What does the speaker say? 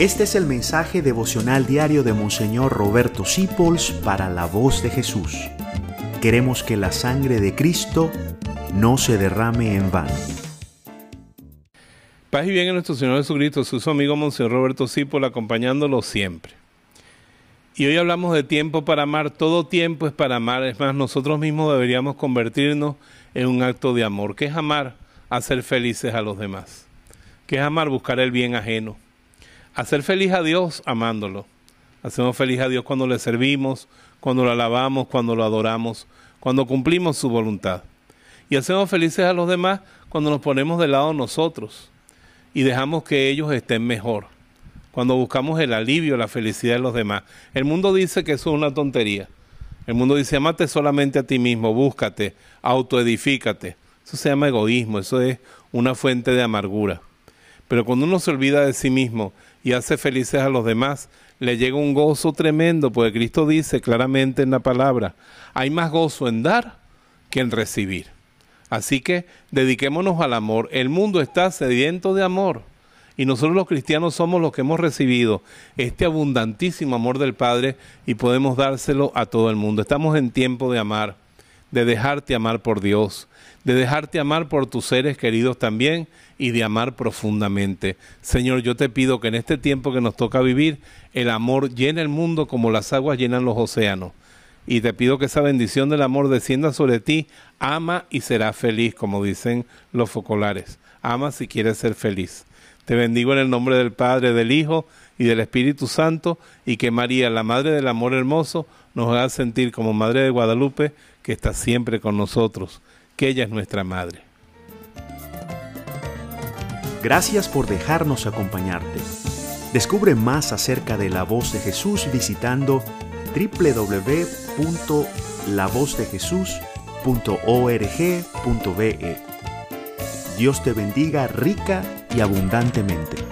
Este es el mensaje devocional diario de Monseñor Roberto Sipols para la voz de Jesús. Queremos que la sangre de Cristo no se derrame en vano. Paz y bien en nuestro Señor Jesucristo, su amigo Monseñor Roberto Sipols acompañándolo siempre. Y hoy hablamos de tiempo para amar. Todo tiempo es para amar. Es más, nosotros mismos deberíamos convertirnos en un acto de amor. ¿Qué es amar? Hacer felices a los demás. ¿Qué es amar? Buscar el bien ajeno hacer feliz a Dios amándolo. Hacemos feliz a Dios cuando le servimos, cuando lo alabamos, cuando lo adoramos, cuando cumplimos su voluntad. Y hacemos felices a los demás cuando nos ponemos de lado nosotros y dejamos que ellos estén mejor. Cuando buscamos el alivio, la felicidad de los demás. El mundo dice que eso es una tontería. El mundo dice, amate solamente a ti mismo, búscate, autoedifícate. Eso se llama egoísmo, eso es una fuente de amargura. Pero cuando uno se olvida de sí mismo y hace felices a los demás, le llega un gozo tremendo, porque Cristo dice claramente en la palabra, hay más gozo en dar que en recibir. Así que dediquémonos al amor. El mundo está sediento de amor. Y nosotros los cristianos somos los que hemos recibido este abundantísimo amor del Padre y podemos dárselo a todo el mundo. Estamos en tiempo de amar, de dejarte amar por Dios, de dejarte amar por tus seres queridos también y de amar profundamente. Señor, yo te pido que en este tiempo que nos toca vivir, el amor llene el mundo como las aguas llenan los océanos. Y te pido que esa bendición del amor descienda sobre ti. Ama y serás feliz, como dicen los focolares. Ama si quieres ser feliz. Te bendigo en el nombre del Padre, del Hijo y del Espíritu Santo, y que María, la Madre del Amor Hermoso, nos haga sentir como Madre de Guadalupe, que está siempre con nosotros que ella es nuestra Madre. Gracias por dejarnos acompañarte. Descubre más acerca de la voz de Jesús visitando www.lavozdejesús.org.be. Dios te bendiga rica y abundantemente.